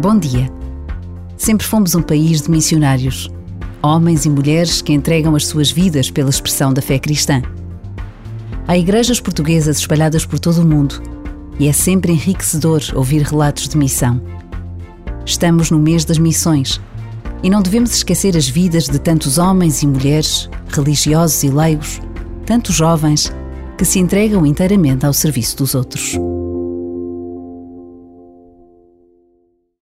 Bom dia. Sempre fomos um país de missionários, homens e mulheres que entregam as suas vidas pela expressão da fé cristã. Há igrejas portuguesas espalhadas por todo o mundo e é sempre enriquecedor ouvir relatos de missão. Estamos no mês das missões e não devemos esquecer as vidas de tantos homens e mulheres, religiosos e leigos, tantos jovens, que se entregam inteiramente ao serviço dos outros.